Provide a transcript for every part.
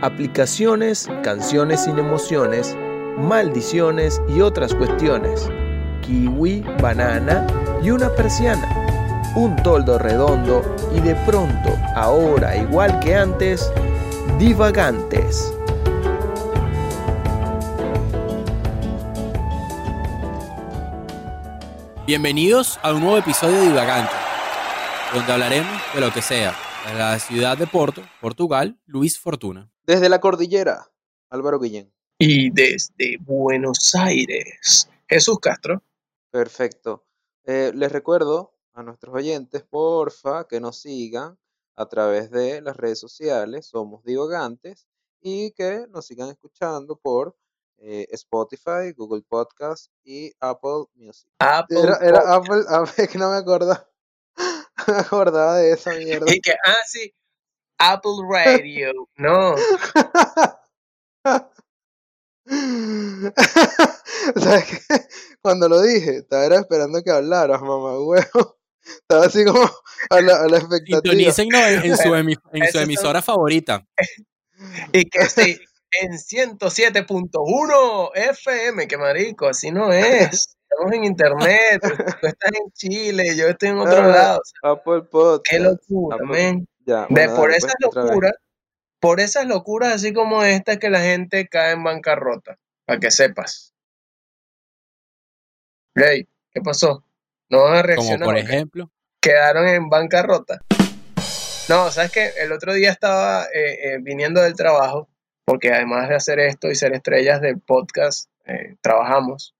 aplicaciones, canciones sin emociones, maldiciones y otras cuestiones, kiwi, banana y una persiana, un toldo redondo y de pronto, ahora igual que antes, divagantes. Bienvenidos a un nuevo episodio de Divagantes, donde hablaremos de lo que sea. La ciudad de Porto, Portugal, Luis Fortuna. Desde la cordillera, Álvaro Guillén. Y desde Buenos Aires, Jesús Castro. Perfecto. Eh, les recuerdo a nuestros oyentes, porfa, que nos sigan a través de las redes sociales, somos divagantes, y que nos sigan escuchando por eh, Spotify, Google Podcast y Apple Music. Apple Era. Apple, a ver, que no me acordaba. Me acordaba de esa mierda. Y que, ah, sí, Apple Radio. No, ¿Sabes qué? Cuando lo dije, estaba era esperando que hablaras, mamá huevo. Estaba así como a la, a la expectativa. En, en su, emi- en su Esos son- emisora favorita. y que sí, en 107.1 FM, que marico, así no es. Estamos en internet, tú estás en Chile, yo estoy en otro Ah, lado. Apple Podcast. Qué locura, Apple- De, por esas pues, vez. locuras, por esas locuras así como esta es que la gente cae en bancarrota, para que sepas. Rey, ¿qué pasó? ¿No van a Como reaccionar? por o qué? ejemplo. Quedaron en bancarrota. No, sabes que el otro día estaba eh, eh, viniendo del trabajo, porque además de hacer esto y ser estrellas del podcast, eh, trabajamos.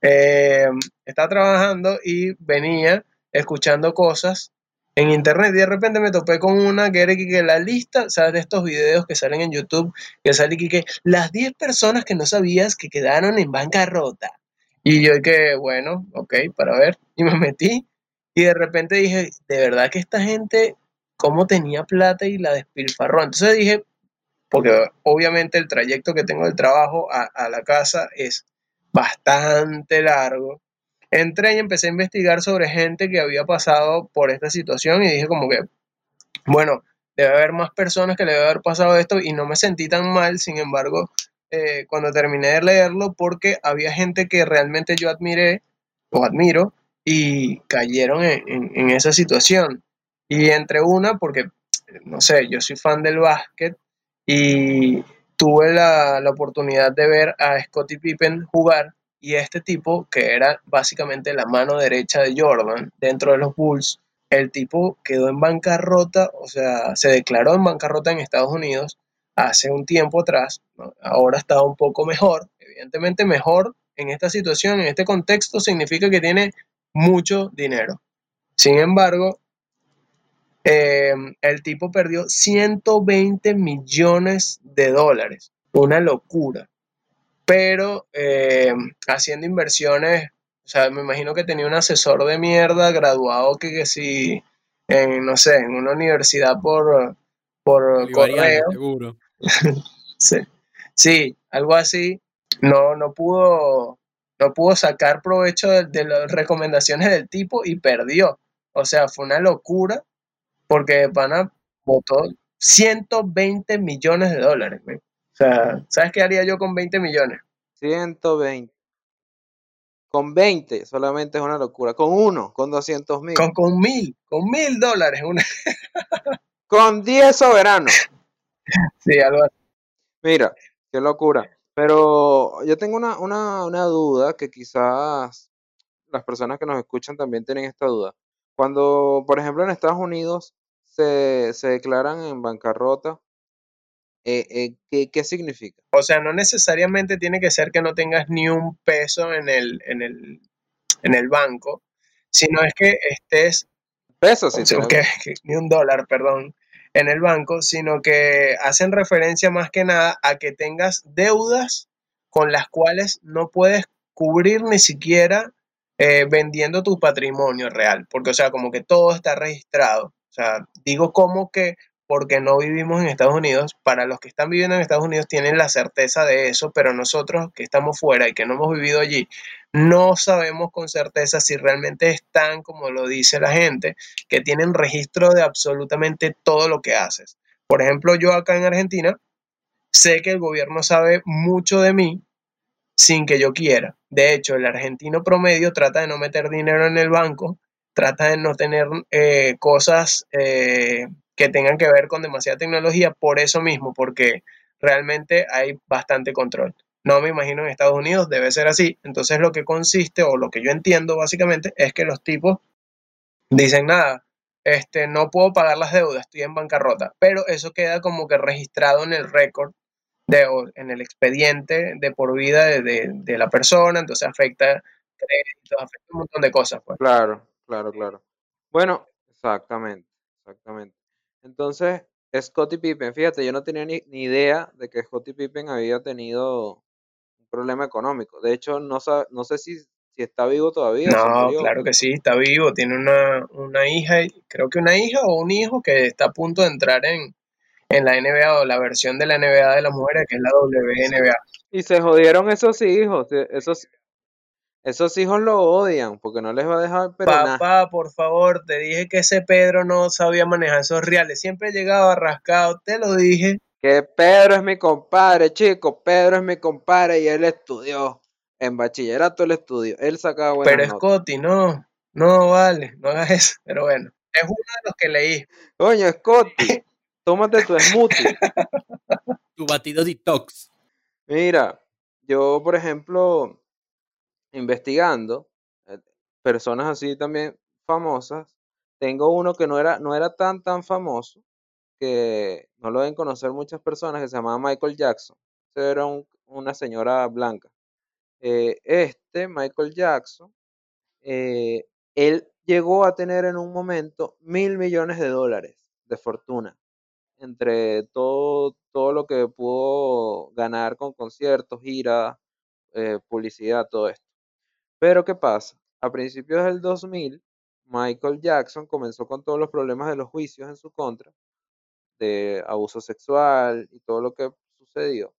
Eh, estaba trabajando y venía escuchando cosas en internet y de repente me topé con una que era la lista, ¿sabes? De estos videos que salen en YouTube, que sale que, las 10 personas que no sabías que quedaron en bancarrota. Y yo que, bueno, ok, para ver, y me metí y de repente dije, de verdad que esta gente, ¿cómo tenía plata y la despilfarró? Entonces dije, porque obviamente el trayecto que tengo del trabajo a la casa es bastante largo. Entré y empecé a investigar sobre gente que había pasado por esta situación y dije como que, bueno, debe haber más personas que le debe haber pasado esto y no me sentí tan mal, sin embargo, eh, cuando terminé de leerlo, porque había gente que realmente yo admiré o admiro y cayeron en, en- en esa situación. Y entre una, porque, no sé, yo soy fan del básquet y tuve la, la oportunidad de ver a Scottie Pippen jugar y este tipo, que era básicamente la mano derecha de Jordan dentro de los Bulls, el tipo quedó en bancarrota, o sea, se declaró en bancarrota en Estados Unidos hace un tiempo atrás, ahora está un poco mejor, evidentemente mejor en esta situación, en este contexto, significa que tiene mucho dinero. Sin embargo, eh, el tipo perdió 120 millones de dólares, una locura. Pero eh, haciendo inversiones, o sea, me imagino que tenía un asesor de mierda graduado que, que si, en, no sé, en una universidad por, por correo, seguro. Sí, sí, algo así. No, no pudo, no pudo sacar provecho de, de las recomendaciones del tipo y perdió. O sea, fue una locura porque Pana votó 120 millones de dólares. O sea, ¿sabes qué haría yo con 20 millones? 120. Con 20 solamente es una locura. Con uno, con 200 mil. Con, con mil, con mil dólares. Una, Con 10 soberanos. sí, algo así. Mira, qué locura. Pero yo tengo una, una, una duda que quizás las personas que nos escuchan también tienen esta duda. Cuando, por ejemplo, en Estados Unidos se, se declaran en bancarrota, eh, eh, ¿qué, qué significa? O sea, no necesariamente tiene que ser que no tengas ni un peso en el, en el, en el banco, sino es que estés Pesos, sí. o sea, tengo- que- que- ni un dólar, perdón, en el banco, sino que hacen referencia más que nada a que tengas deudas con las cuales no puedes cubrir ni siquiera eh, vendiendo tu patrimonio real, porque o sea, como que todo está registrado. O sea, digo como que porque no vivimos en Estados Unidos, para los que están viviendo en Estados Unidos tienen la certeza de eso, pero nosotros que estamos fuera y que no hemos vivido allí, no sabemos con certeza si realmente están, como lo dice la gente, que tienen registro de absolutamente todo lo que haces. Por ejemplo, yo acá en Argentina, sé que el gobierno sabe mucho de mí sin que yo quiera. De hecho, el argentino promedio trata de no meter dinero en el banco, trata de no tener eh, cosas eh, que tengan que ver con demasiada tecnología por eso mismo, porque realmente hay bastante control. No me imagino en Estados Unidos, debe ser así. Entonces lo que consiste, o lo que yo entiendo básicamente, es que los tipos dicen nada, este, no puedo pagar las deudas, estoy en bancarrota, pero eso queda como que registrado en el récord, de, en el expediente de por vida de, la persona, entonces afecta créditos, afecta un montón de cosas. Pues. Claro, claro, claro. Bueno, exactamente, exactamente. Entonces, Scottie Pippen, fíjate, yo no tenía ni, ni idea de que Scottie Pippen había tenido un problema económico. De hecho, no, no sé si, si está vivo todavía. No, claro que sí, está vivo. Tiene una, una hija, creo que una hija o un hijo que está a punto de entrar en, en la NBA o la versión de la NBA de las mujeres, que es la WNBA. Y se jodieron esos hijos, esos, esos hijos lo odian porque no les va a dejar pero Papá, por favor, te dije que ese Pedro no sabía manejar esos reales, siempre llegaba rascado, te lo dije. Que Pedro es mi compadre, chico, Pedro es mi compadre y él estudió. En bachillerato él estudió, él sacaba buenas Pero Scotty, no, no vale, no hagas eso, pero bueno, es uno de los que leí. Coño, Scotty, tómate tu smoothie. tu batido detox. Mira, yo, por ejemplo, investigando, eh, personas así también famosas, tengo uno que no era, no era tan, tan famoso, que no lo deben conocer muchas personas, que se llamaba Michael Jackson. Era una señora blanca. Eh, este, Michael Jackson, eh, él llegó a tener en un momento mil millones de dólares de fortuna entre todo, todo lo que pudo ganar con conciertos, giras, publicidad, todo esto. Pero ¿qué pasa? A principios del 2000, Michael Jackson comenzó con todos los problemas de los juicios en su contra, de abuso sexual y todo lo que sucedió.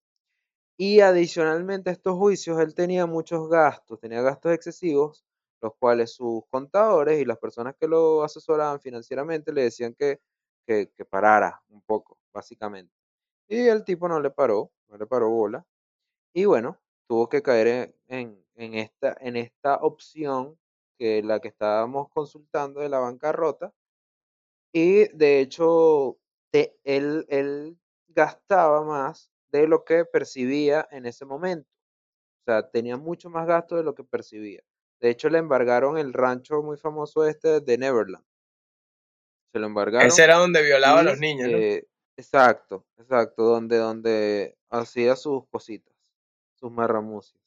Y adicionalmente a estos juicios, él tenía muchos gastos, tenía gastos excesivos, los cuales sus contadores y las personas que lo asesoraban financieramente le decían que, que, que parara un poco, básicamente. Y el tipo no le paró, no le paró bola. Y bueno, tuvo que caer en, esta, en esta opción que la que estábamos consultando de la bancarrota. Y de hecho, él, él gastaba más de lo que percibía en ese momento. O sea, tenía mucho más gasto de lo que percibía. De hecho, le embargaron el rancho muy famoso este de Neverland. Se lo embargaron. Ese era donde violaba a los niños, ¿no? Eh, exacto, exacto, donde, donde hacía sus cositas sus marramucias.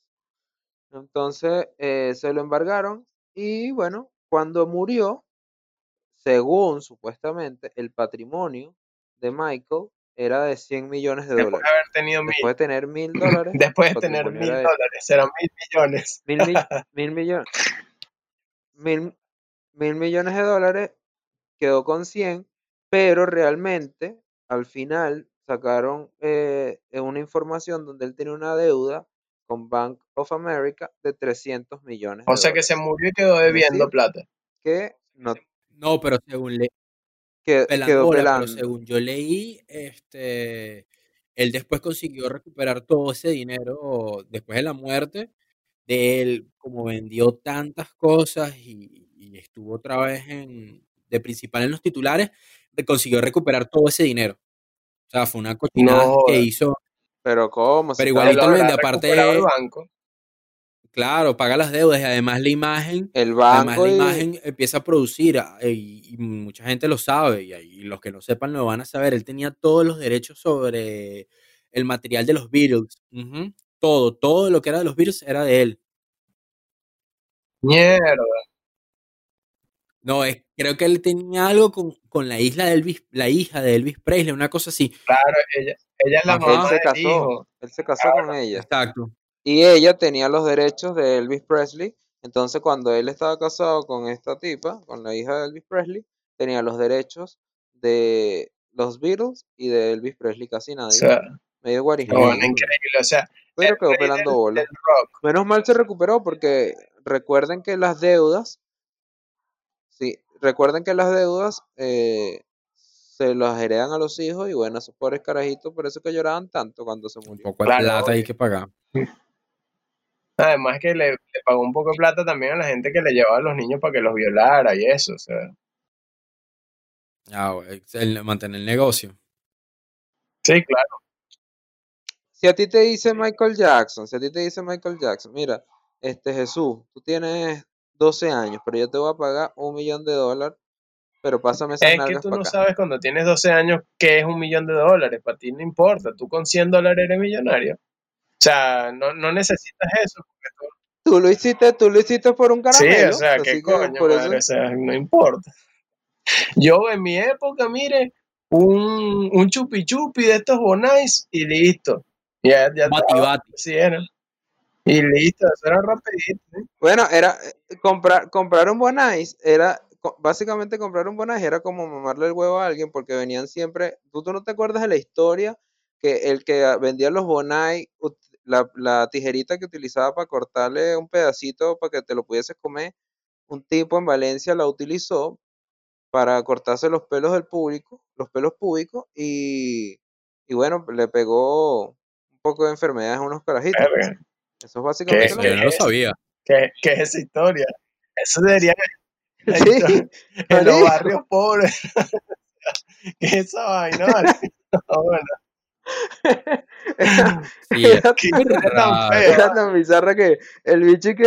Entonces eh, se lo embargaron y bueno, cuando murió, según supuestamente el patrimonio de Michael era de 100 millones de dólares. De haber tenido Después de tener mil dólares. Después de tener mil dólares, eran mil millones. Mil, mil millones. Mil, mil millones de dólares, quedó con 100, pero realmente al final sacaron eh, una información donde él tenía una deuda con Bank of America de 300 millones. O sea que se murió y quedó debiendo plata. Que no, no pero según le quedó pero según yo leí, este él después consiguió recuperar todo ese dinero después de la muerte de él, como vendió tantas cosas y, y estuvo otra vez en, de principal en los titulares, consiguió recuperar todo ese dinero. O sea, fue una cochinada que hizo. Pero ¿cómo? Pero igualito lo vende, aparte. El banco. Claro, paga las deudas y además la imagen. El banco. Además la imagen empieza a producir ah, y, mucha gente lo sabe y, y, los que no sepan lo van a saber. Él tenía todos los derechos sobre el material de los Beatles. Todo, todo lo que era de los Beatles era de él. Mierda. No, es, creo que él tenía algo con, con, la isla de Elvis, la hija de Elvis Presley, una cosa así. Claro, ella, ella es la mamá. Él se casó, él se casó con ella. Exacto. Y ella tenía los derechos de Elvis Presley. Entonces, cuando él estaba casado con esta tipa, con la hija de Elvis Presley, tenía los derechos de los Beatles y de Elvis Presley casi nadie. O sea, medio guarijón. increíble, o sea. Pero quedó pelando bola. Menos mal se recuperó porque recuerden que las deudas recuerden que las deudas eh, se los heredan a los hijos y bueno, esos pobres carajitos, por eso que lloraban tanto cuando se Un murió. poco de Claro, plata hay que pagar. Además que le, le pagó un poco de plata también a la gente que le llevaba a los niños para que los violara y eso, o sea. Ah, el- mantener el negocio. Sí, claro. Si a ti te dice Michael Jackson, si a ti te dice Michael Jackson, mira, este Jesús, tú tienes 12 años, pero yo te voy a pagar un millón de dólares, pero pásame esas Es que tú no acá. sabes cuando tienes 12 años qué es un millón de dólares. Para ti no importa. Tú con 100 dólares eres millonario. O sea, no, no necesitas eso. porque tú- Tú lo hiciste, tú lo hiciste por un Sí, caramelo, o sea, qué coño, por madre, eso, o sea, no importa. Yo en mi época, mire, un, un chupi chupi de estos bonais y listo. Ya, ya Bati estaba, bati. así era. Y listo, eso era rapidito. ¿eh? Bueno, era eh, comprar, comprar un Bonais, era básicamente comprar un Bonais era como mamarle el huevo a alguien porque venían siempre, tú, tú no te acuerdas de la historia que el que vendía los Bonais, la, la tijerita que utilizaba para cortarle un pedacito para que te lo pudieses comer, un tipo en Valencia la utilizó para cortarse los pelos del público, los pelos públicos y, y bueno, le pegó un poco de enfermedades a unos carajitos. Verga, Eso es básicamente Eso lo yo que no lo sabía. ¿Qué, qué es esa historia? Eso debería Sí, en los marico. barrios pobres. ¿Qué es esa vaina? No, bueno, Sí, es Era, qué historia tan era tan bizarra que el bicho que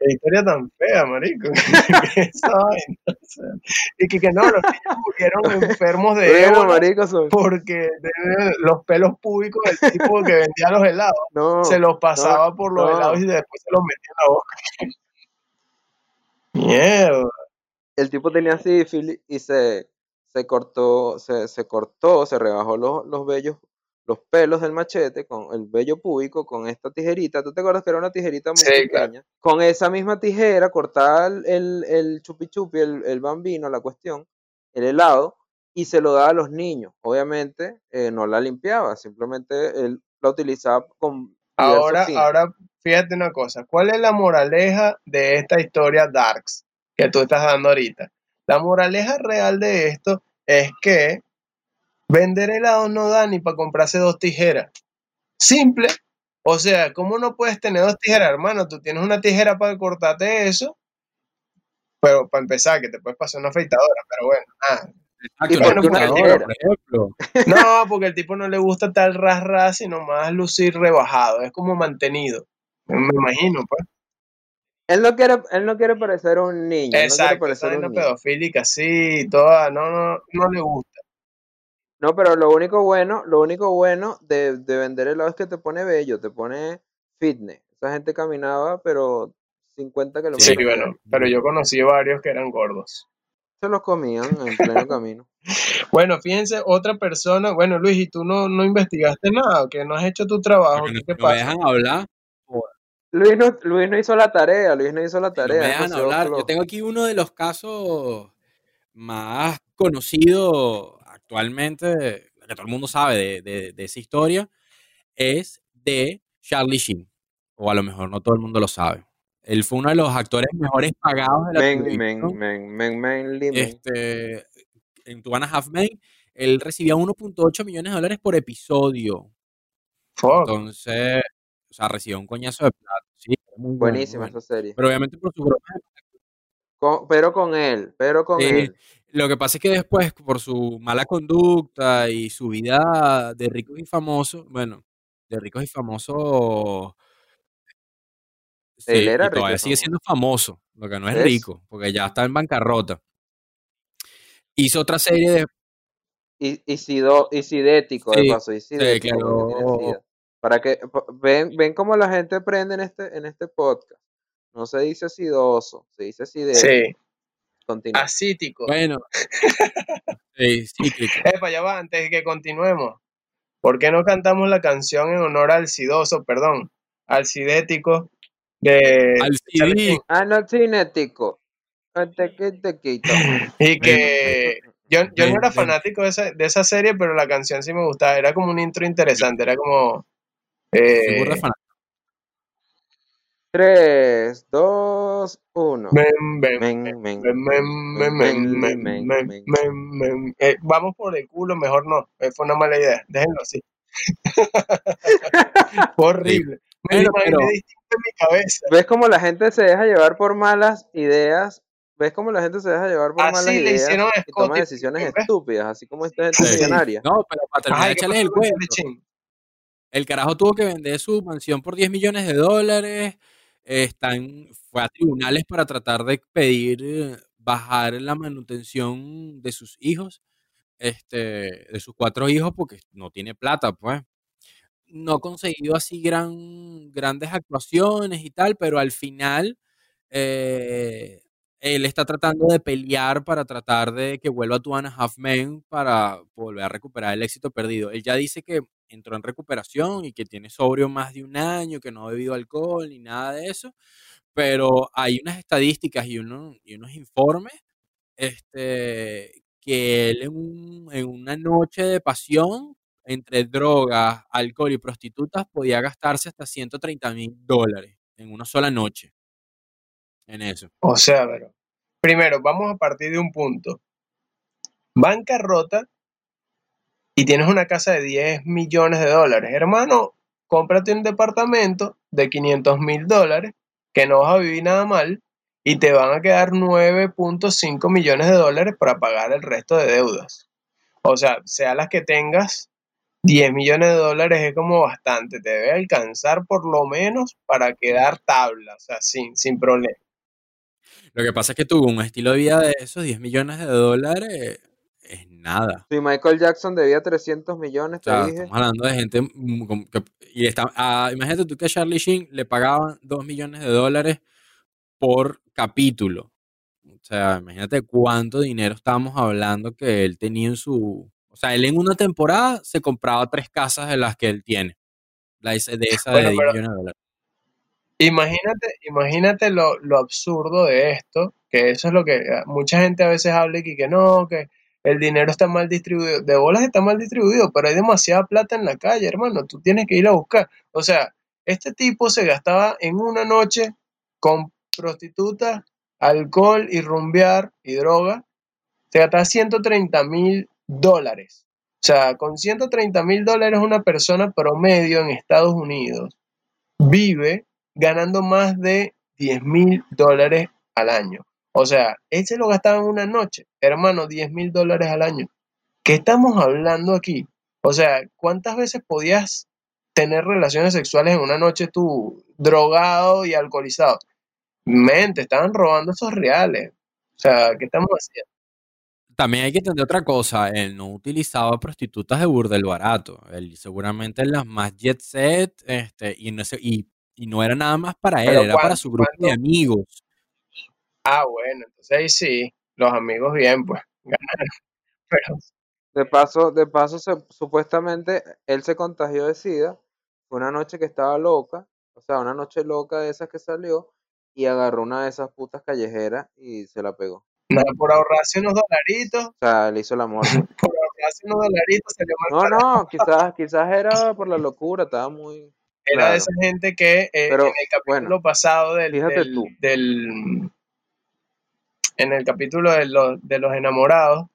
Qué historia tan fea, marico. Y que, que no, los niños murieron enfermos de ébola marico, son- porque de- los pelos públicos del tipo que vendía los helados no, se los pasaba por los no. helados y después se los metía en la boca. Mierda. el tipo tenía sífilis y se, se cortó, se, se cortó, se rebajó los, los vellos, los pelos del machete con el vello púbico con esta tijerita. ¿Tú te acuerdas que era una tijerita muy Sí, claro. pequeña? Con esa misma tijera cortaba el, el, el chupi chupi, el, el bambino, la cuestión, el helado, y se lo daba a los niños. Obviamente eh, no la limpiaba, simplemente él la utilizaba con Ahora, fines. ahora, fíjate una cosa. ¿Cuál es la moraleja de esta historia Darks que tú estás dando ahorita? La moraleja real de esto es que vender helados no da ni para comprarse dos tijeras. Simple. O sea, ¿cómo no puedes tener dos tijeras, hermano? Tú tienes una tijera para cortarte eso, pero para empezar, que te puedes pasar una afeitadora, pero bueno, nada. No, porque el tipo no le gusta tal ras ras, sino más lucir rebajado. Es como mantenido. Me imagino, pues. Él no quiere, él no quiere parecer un niño, no quiere Exacto, parecer niño. pedofílica, sí, toda, no, no, no le gusta. No, pero lo único bueno, lo único bueno de, de vender helado es que te pone bello, te pone fitness. Esa gente caminaba, pero 50 kilómetros. Sí, Sí. bueno, pero yo conocí varios que eran gordos. Se los comían en pleno camino. Bueno, fíjense, otra persona, bueno, Luis, ¿y tú no, no investigaste nada? ¿Que no has hecho tu trabajo? No, ¿Qué no pasa? dejan hablar. Luis no, Luis no hizo la tarea, Luis no hizo la No tarea. me dejan hablar. Yo tengo aquí uno de los casos más conocidos actualmente, que todo el mundo sabe de, de- de esa historia, es de Charlie Sheen. O a lo mejor no todo el mundo lo sabe. Él fue uno de los actores mejores pagados de la Men, televisión. men, men, men, men, li, men. Este, en Two and a Half Men, él recibía 1.8 millones de dólares por episodio. Entonces, o sea, recibía un coñazo de plata. Sí, muy Buenísima bueno. esa serie. Pero obviamente por su broma Con- pero con él, pero con Sí, él. lo que pasa es que después, por su mala conducta y su vida de ricos y famosos, bueno, de ricos y famosos, Él sí, era y todavía sigue siendo famoso, lo que no es rico, porque ya está en bancarrota. Hizo otra serie de... Y, y, sido- y sidético, de Sí, paso, y sidético, tiene claro. Para que ven, ven cómo la gente aprende en este, en este podcast. No se dice sidoso, se dice sidético. Sí, Continúa. asítico. Bueno, sí. Epa, ya va, antes de que continuemos. ¿Por qué no cantamos la canción en honor al sidoso, perdón, al sidético de Al? Ah, no, cinético. Y que yo, yo no era fanático de esa, de esa serie, pero la canción sí me gustaba. Era como un intro interesante, era como... eh, 3, 2, 1. Vamos por el culo, mejor no. Fue una mala idea. Déjenlo así. Horrible. Me en mi cabeza. ¿Ves cómo la gente se deja llevar por malas ideas? ¿Ves cómo la gente se deja llevar por así malas le ideas? Hicieron y toma decisiones estúpidas, así como esta gente sí. millonaria. No, pero para terminar, échale el cuento. El carajo tuvo que vender su mansión por 10 millones de dólares. Están, fue a tribunales para tratar de pedir eh, bajar la manutención de sus hijos, este, de sus cuatro hijos, porque no tiene plata, pues. No ha conseguido así gran, grandes actuaciones y tal, pero al final eh, él está tratando de pelear para tratar de que vuelva a Two and a Half Men para volver a recuperar el éxito perdido. Él ya dice que entró en recuperación y que tiene sobrio más de un año, que no ha bebido alcohol ni nada de eso, pero hay unas estadísticas y, uno- y unos informes este, que él en, un- en una noche de pasión, entre drogas, alcohol y prostitutas, podía gastarse hasta 130 mil dólares en una sola noche. En eso. O sea, pero primero, vamos a partir de un punto. Bancarrota y tienes una casa de 10 millones de dólares. Hermano, cómprate un departamento de 500 mil dólares que no vas a vivir nada mal y te van a quedar 9.5 millones de dólares para pagar el resto de deudas. O sea, sea las que tengas, 10 millones de dólares es como bastante. Te debe alcanzar por lo menos para quedar tabla, o sea, sin, sin problema. Lo que pasa es que tuvo un estilo de vida de esos 10 millones de dólares, es nada. Si Michael Jackson debía 300 millones, O te sea, dije. estamos hablando de gente que- y está, ah, imagínate tú que a Charlie Sheen le pagaban 2 millones de dólares por capítulo. O sea, imagínate cuánto dinero estábamos hablando que él tenía en su... O sea, él en una temporada se compraba tres casas de las que él tiene. La de de esa de Bueno, 10 pero- millones de dólares. Imagínate, imagínate lo, lo absurdo de esto, que eso es lo que eh, mucha gente a veces habla y que, que no, que el dinero está mal distribuido. De bolas está mal distribuido, pero hay demasiada plata en la calle, hermano. Tú tienes que ir a buscar. O sea, este tipo se gastaba en una noche con prostitutas, alcohol y rumbear y droga. Se gastaba 130 mil dólares. O sea, con 130 mil dólares una persona promedio en Estados Unidos vive ganando más de 10 mil dólares al año. O sea, él se lo gastaba en una noche. Hermano, 10 mil dólares al año. ¿Qué estamos hablando aquí? O sea, ¿cuántas veces podías tener relaciones sexuales en una noche tú drogado y alcoholizado? Mente, estaban robando esos reales. O sea, ¿qué estamos haciendo? También hay que entender otra cosa, él no utilizaba prostitutas de burdel barato, él seguramente las más jet set, este, y no, y, y no era nada más para él, era para ¿cuánto- su grupo de amigos. Ah, bueno, entonces ahí sí, los amigos bien, pues, ganaron. Pero, De paso, de paso se- supuestamente él se contagió de SIDA. Fue una noche que estaba loca, o sea, una noche loca de esas que salió y agarró una de esas putas callejeras y se la pegó. nada, por ahorrarse unos dolaritos, O sea, le hizo el amor. por ahorrarse unos dolaritos salió mal No, no, quizás, quizás era por la locura, estaba muy. Era claro. de esa gente que eh, Pero, en el capítulo bueno, pasado del, del, tú. del- en el capítulo de los, de los enamorados,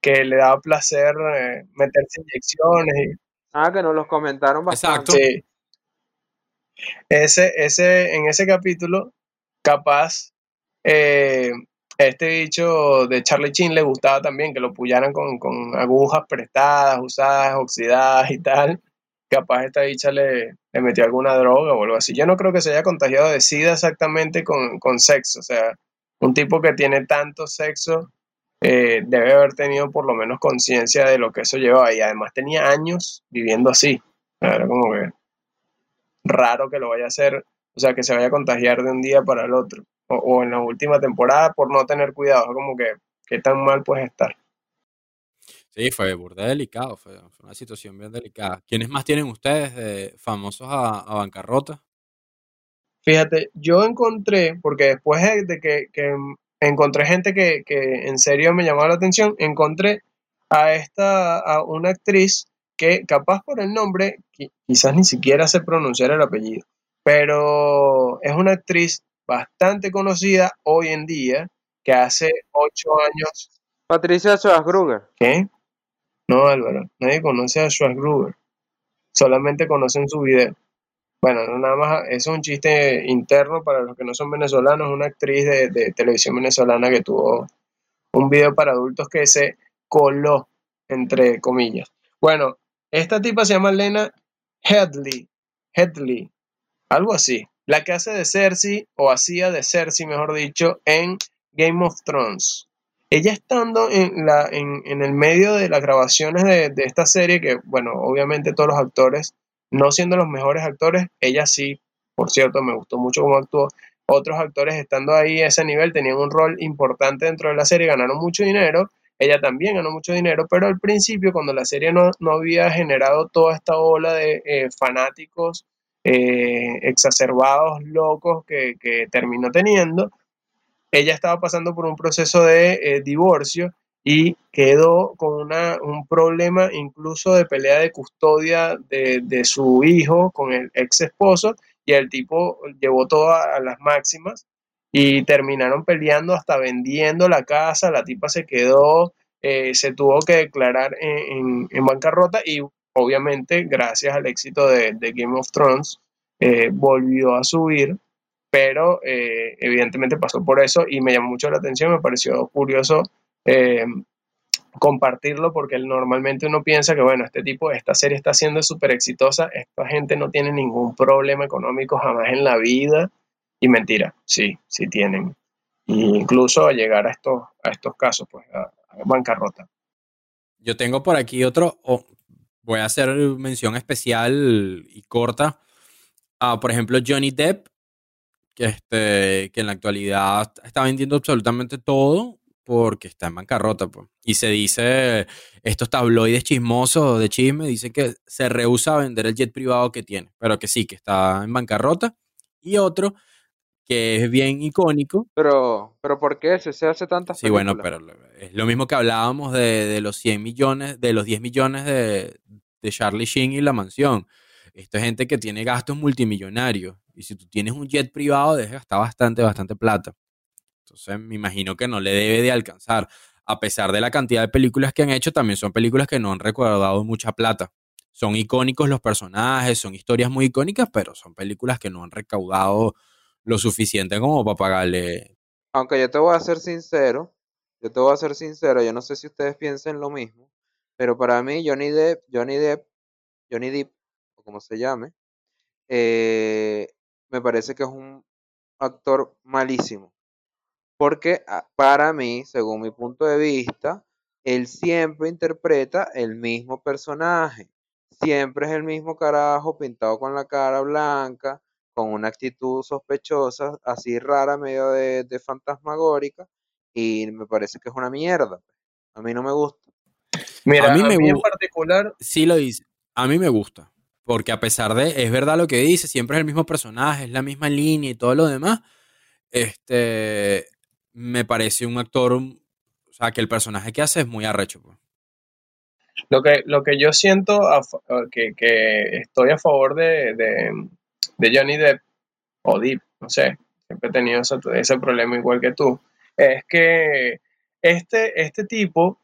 que le daba placer eh, meterse inyecciones y Ah, que nos los comentaron Exacto. bastante. sí. Ese, ese, en ese capítulo, capaz, eh, este dicho de Charlie Chin le gustaba también que lo pullaran con, con agujas prestadas, usadas, oxidadas y tal. Capaz esta dicha le, metió alguna droga o algo así. Yo no creo que se haya contagiado de SIDA exactamente con, con sexo. O sea, un tipo que tiene tanto sexo eh, debe haber tenido por lo menos conciencia de lo que eso llevaba. Y además tenía años viviendo así. Era como que raro que lo vaya a hacer, o sea, que se vaya a contagiar de un día para el otro. O, o en la última temporada por no tener cuidado. Es como que, ¿qué tan mal puedes estar? Sí, fue burda delicado, fue, fue una situación bien delicada. ¿Quiénes más tienen ustedes de famosos a, a bancarrota? Fíjate, yo encontré, porque después de- de que, que encontré gente que, que en serio me llamaba la atención, encontré a esta, a una actriz que capaz por el nombre, qui- quizás ni siquiera sé pronunciar el apellido, pero es una actriz bastante conocida hoy en día, que hace ocho años... Patricia Schwarzenegger. ¿Qué? No, Álvaro, nadie conoce a Schwarzenegger. Solamente conocen su video. Bueno, nada más, es un chiste interno para los que no son venezolanos, una actriz de, de televisión venezolana que tuvo un video para adultos que se coló, entre comillas. Bueno, esta tipa se llama Lena Headley, Headley, algo así. La que hace de Cersei, o hacía de Cersei, mejor dicho, en Game of Thrones. Ella estando en, la, en, en el medio de las grabaciones de, de esta serie, que, bueno, obviamente todos los actores, no siendo los mejores actores, ella sí, por cierto, me gustó mucho cómo actuó. Otros actores estando ahí a ese nivel tenían un rol importante dentro de la serie, ganaron mucho dinero ella también ganó mucho dinero, pero al principio, cuando la serie no, no había generado toda esta ola de eh, fanáticos eh, exacerbados, locos que, que, terminó teniendo, ella estaba pasando por un proceso de eh, divorcio y quedó con una, un problema incluso de pelea de custodia de, de, su hijo con el ex esposo y el tipo llevó todo a, las máximas y terminaron peleando hasta vendiendo la casa, la tipa se quedó, eh, se tuvo que declarar en, en, en, bancarrota y obviamente gracias al éxito de, de Game of Thrones eh, volvió a subir, pero eh, evidentemente pasó por eso y me llamó mucho la atención, me pareció curioso eh, compartirlo porque normalmente uno piensa que bueno, este tipo, esta serie está siendo súper exitosa, esta gente no tiene ningún problema económico jamás en la vida y mentira, sí, sí tienen. Incluso a llegar a estos, a estos casos, pues a, bancarrota. Yo tengo por aquí otro, oh, voy a hacer mención especial y corta a, por ejemplo, Johnny Depp, este, que en la actualidad está vendiendo absolutamente todo porque está en bancarrota. Pues. Y se dice, estos tabloides chismosos de chisme, dicen que se rehúsa a vender el jet privado que tiene, pero que sí, que está en bancarrota. Y otro que es bien icónico. Pero, pero ¿por qué se, se hace tantas Sí, películas? bueno, pero es lo mismo que hablábamos de, de, los 100 millones, de los 10 millones de, de Charlie Sheen y la mansión. Esto es gente que tiene gastos multimillonarios. Y si tú tienes un jet privado, dejas gastar bastante, bastante plata. Entonces, me imagino que no le debe de alcanzar. A pesar de la cantidad de películas que han hecho, también son películas que no han recordado mucha plata. Son icónicos los personajes, son historias muy icónicas, pero son películas que no han recaudado lo suficiente como para pagarle. Aunque yo te voy a ser sincero, yo te voy a ser sincero, yo no sé si ustedes piensen lo mismo, pero para mí Johnny Depp, Johnny Depp, Johnny Depp, o como se llame, eh, me parece que es un actor malísimo. Porque ah, para mí, según mi punto de vista, él siempre interpreta el mismo personaje. Siempre es el mismo carajo pintado con la cara blanca, con una actitud sospechosa, así rara, medio de, de, fantasmagórica, y me parece que es una mierda. A mí no me gusta. Mira, a mí, a me mí en particular. Sí lo dice. A mí me gusta. Porque a pesar de, es verdad lo que dice, siempre es el mismo personaje, es la misma línea y todo lo demás. Este, me parece un actor, o sea, que el personaje que hace es muy arrecho. Pues. Lo que, lo que yo siento, que, que, estoy a favor de, de, de Johnny Depp, o Depp, no sé, siempre he tenido ese, ese, problema igual que tú, es que este, este tipo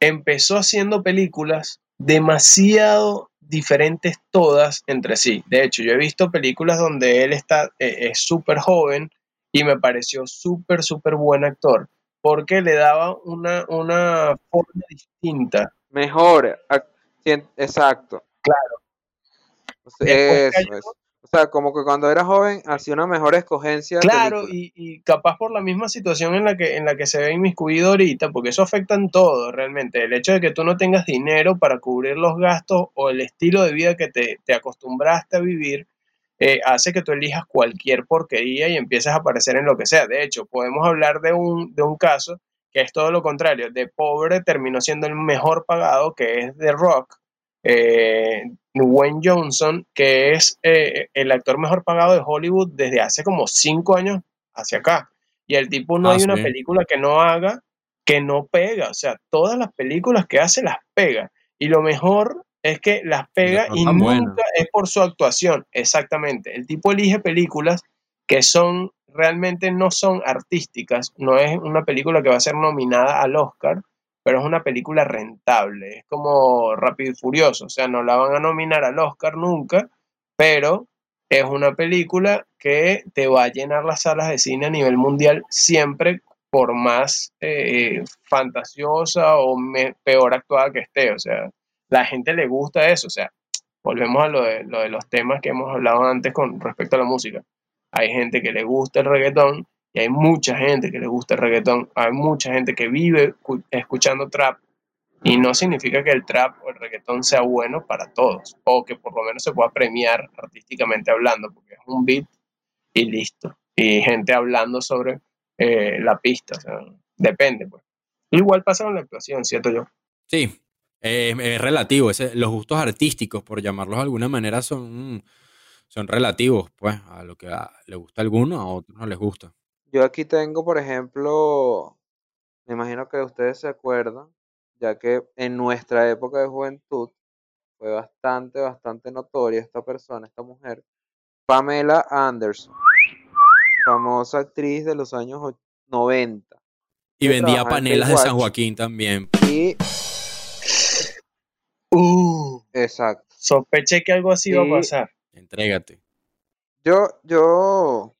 empezó haciendo películas demasiado diferentes todas entre sí. De hecho, yo he visto películas donde él está, eh, es súper joven y me pareció súper, súper buen actor, porque le daba una, una forma distinta. Mejor, exacto. Claro. Eso, eso. O sea, como que cuando era joven hacía una mejor escogencia. Claro, y, y, capaz por la misma situación en la que, en la que se ve inmiscuido ahorita, porque eso afecta en todo realmente. El hecho de que tú no tengas dinero para cubrir los gastos o el estilo de vida que te, te acostumbraste a vivir, eh, hace que tú elijas cualquier porquería y empieces a aparecer en lo que sea. De hecho, podemos hablar de un, de un caso que es todo lo contrario. De pobre terminó siendo el mejor pagado, que es The Rock. Eh, Wayne Johnson, que es eh, el actor mejor pagado de Hollywood desde hace como cinco años hacia acá. Y el tipo no ah, hay una película que no haga que no pega. O sea, todas las películas que hace las pega. Y lo mejor es que las pega son y tan nunca es por su actuación. Exactamente. El tipo elige películas que son realmente no son artísticas. No es una película que va a ser nominada al Oscar, pero es una película rentable. Es como Rápido y Furioso. O sea, no la van a nominar al Oscar nunca, pero es una película que te va a llenar las salas de cine a nivel mundial siempre por más eh, fantasiosa o peor actuada que esté. O sea, la gente le gusta eso. O sea, volvemos a lo de, lo de los temas que hemos hablado antes con respecto a la música. Hay gente que le gusta el reggaetón y hay mucha gente que le gusta el reggaetón. Hay mucha gente que vive cu- escuchando trap y no significa que el trap o el reggaetón sea bueno para todos o que por lo menos se pueda premiar artísticamente hablando porque es un beat y listo. Y gente hablando sobre eh, la pista. Depende, pues. Igual pasa con la actuación, ¿cierto yo? Sí, es relativo. ese- los gustos artísticos, por llamarlos de alguna manera, son, son relativos, pues, a lo que a- le gusta a algunos, a otros no les gusta. Yo aquí tengo, por ejemplo, me imagino que ustedes se acuerdan, ya que en nuestra época de juventud fue bastante, bastante notoria esta persona, esta mujer, Pamela Anderson, famosa actriz de los años och- 90. Y vendía panelas de San. Joaquín también. Y, Uh, exacto. sospeché que algo así iba a pasar. Entrégate. Yo, yo.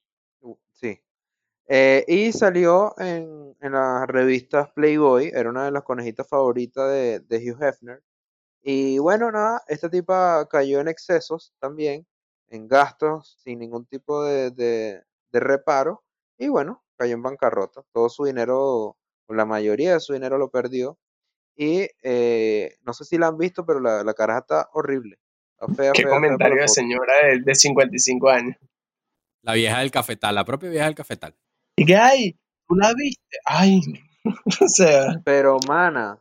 Eh, y salió en, en las revistas Playboy, era una de las conejitas favoritas de, de Hugh Hefner. Y bueno, nada, esta tipa cayó en excesos también, en gastos sin ningún tipo de, de- de reparo. Y bueno, cayó en bancarrota. Todo su dinero, o la mayoría de su dinero lo perdió. Y eh, no sé si la han visto, pero la, la caraja está horrible. Está fea, Qué fea, fea comentario la de señora de, de 55 años. La vieja del cafetal, la propia vieja del cafetal. Y que, ay, ¿tú la viste? Ay, o sea, Pero, mana,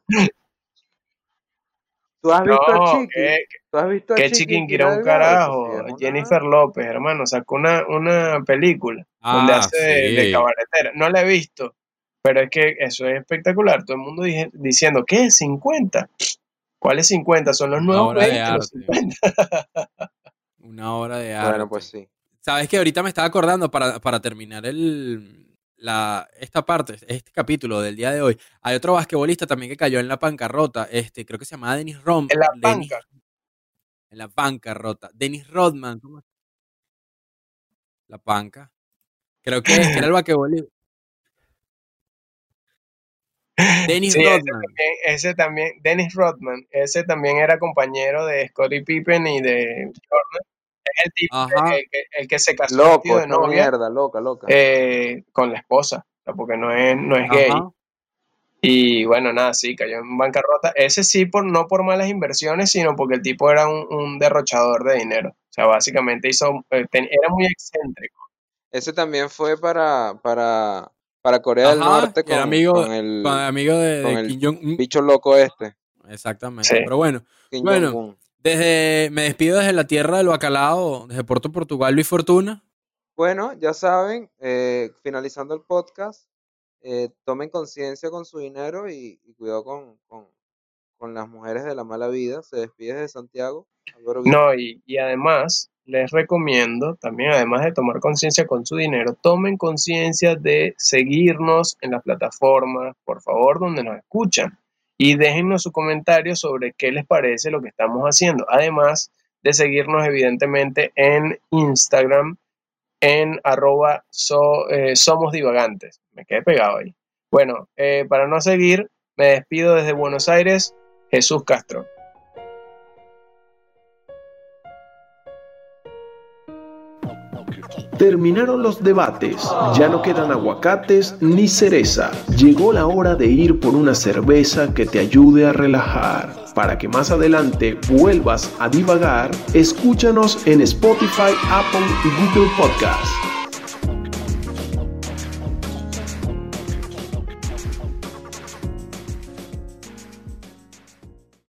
¿tú has visto a Chiqui? que, ¿Tú has visto a que Chiqui chiquinquira un carajo. una- Jennifer López, hermano, sacó una, una película donde Ah, hace de, cabaretera. No la he visto, pero es que eso es espectacular. Todo el mundo dije- diciendo, ¿qué? ¿50? ¿Cuáles 50? Son los Una nuevos obra de 20, los arte. 50. Una obra de arte. Bueno, pues sí. Sabes que ahorita me estaba acordando para, para terminar el, la, esta parte, este capítulo del día de hoy. Hay otro basquetbolista también que cayó en la bancarrota. Este, creo que se llamaba Dennis Rom. En la Dennis- banca. En la bancarrota. Dennis Rodman. ¿cómo? La banca. Creo que, era el basquetbolista. Dennis Sí, ese Rodman. también, ese también, Dennis Rodman, ese también era compañero de Scottie Pippen y de Jordan. Es el tipo el que, el que se casó Loco, de mierda, loca, loca. eh, con la esposa, porque no es, no es gay. Y bueno, nada, sí, cayó en bancarrota. Ese sí, por, no por malas inversiones, sino porque el tipo era un, un derrochador de dinero. O sea, básicamente hizo, eh, ten- era muy excéntrico. Ese también fue para, para, para Corea del Norte con, amigo- con el Con amigo de, con de el Kim Jong-un. bicho loco este. Exactamente. Sí. Pero bueno, Kim Bueno. Desde, me despido desde la tierra del bacalao, desde Puerto Portugal, Luis Fortuna. Bueno, ya saben, eh, finalizando el podcast, eh, tomen conciencia con su dinero y, y cuidado con, con, con las mujeres de la mala vida. Se despide de Santiago. No, y, y además les recomiendo también, además de tomar conciencia con su dinero, tomen conciencia de seguirnos en las plataformas, por favor, donde nos escuchan. Y déjennos su comentario sobre qué les parece lo que estamos haciendo. Además de seguirnos, evidentemente, en Instagram, en arroba so- eh, somos divagantes. Me quedé pegado ahí. Bueno, eh, para no seguir, me despido desde Buenos Aires, Jesús Castro. Terminaron los debates, ya no quedan aguacates ni cereza. Llegó la hora de ir por una cerveza que te ayude a relajar. Para que más adelante vuelvas a divagar, escúchanos en Spotify, Apple y Google Podcast.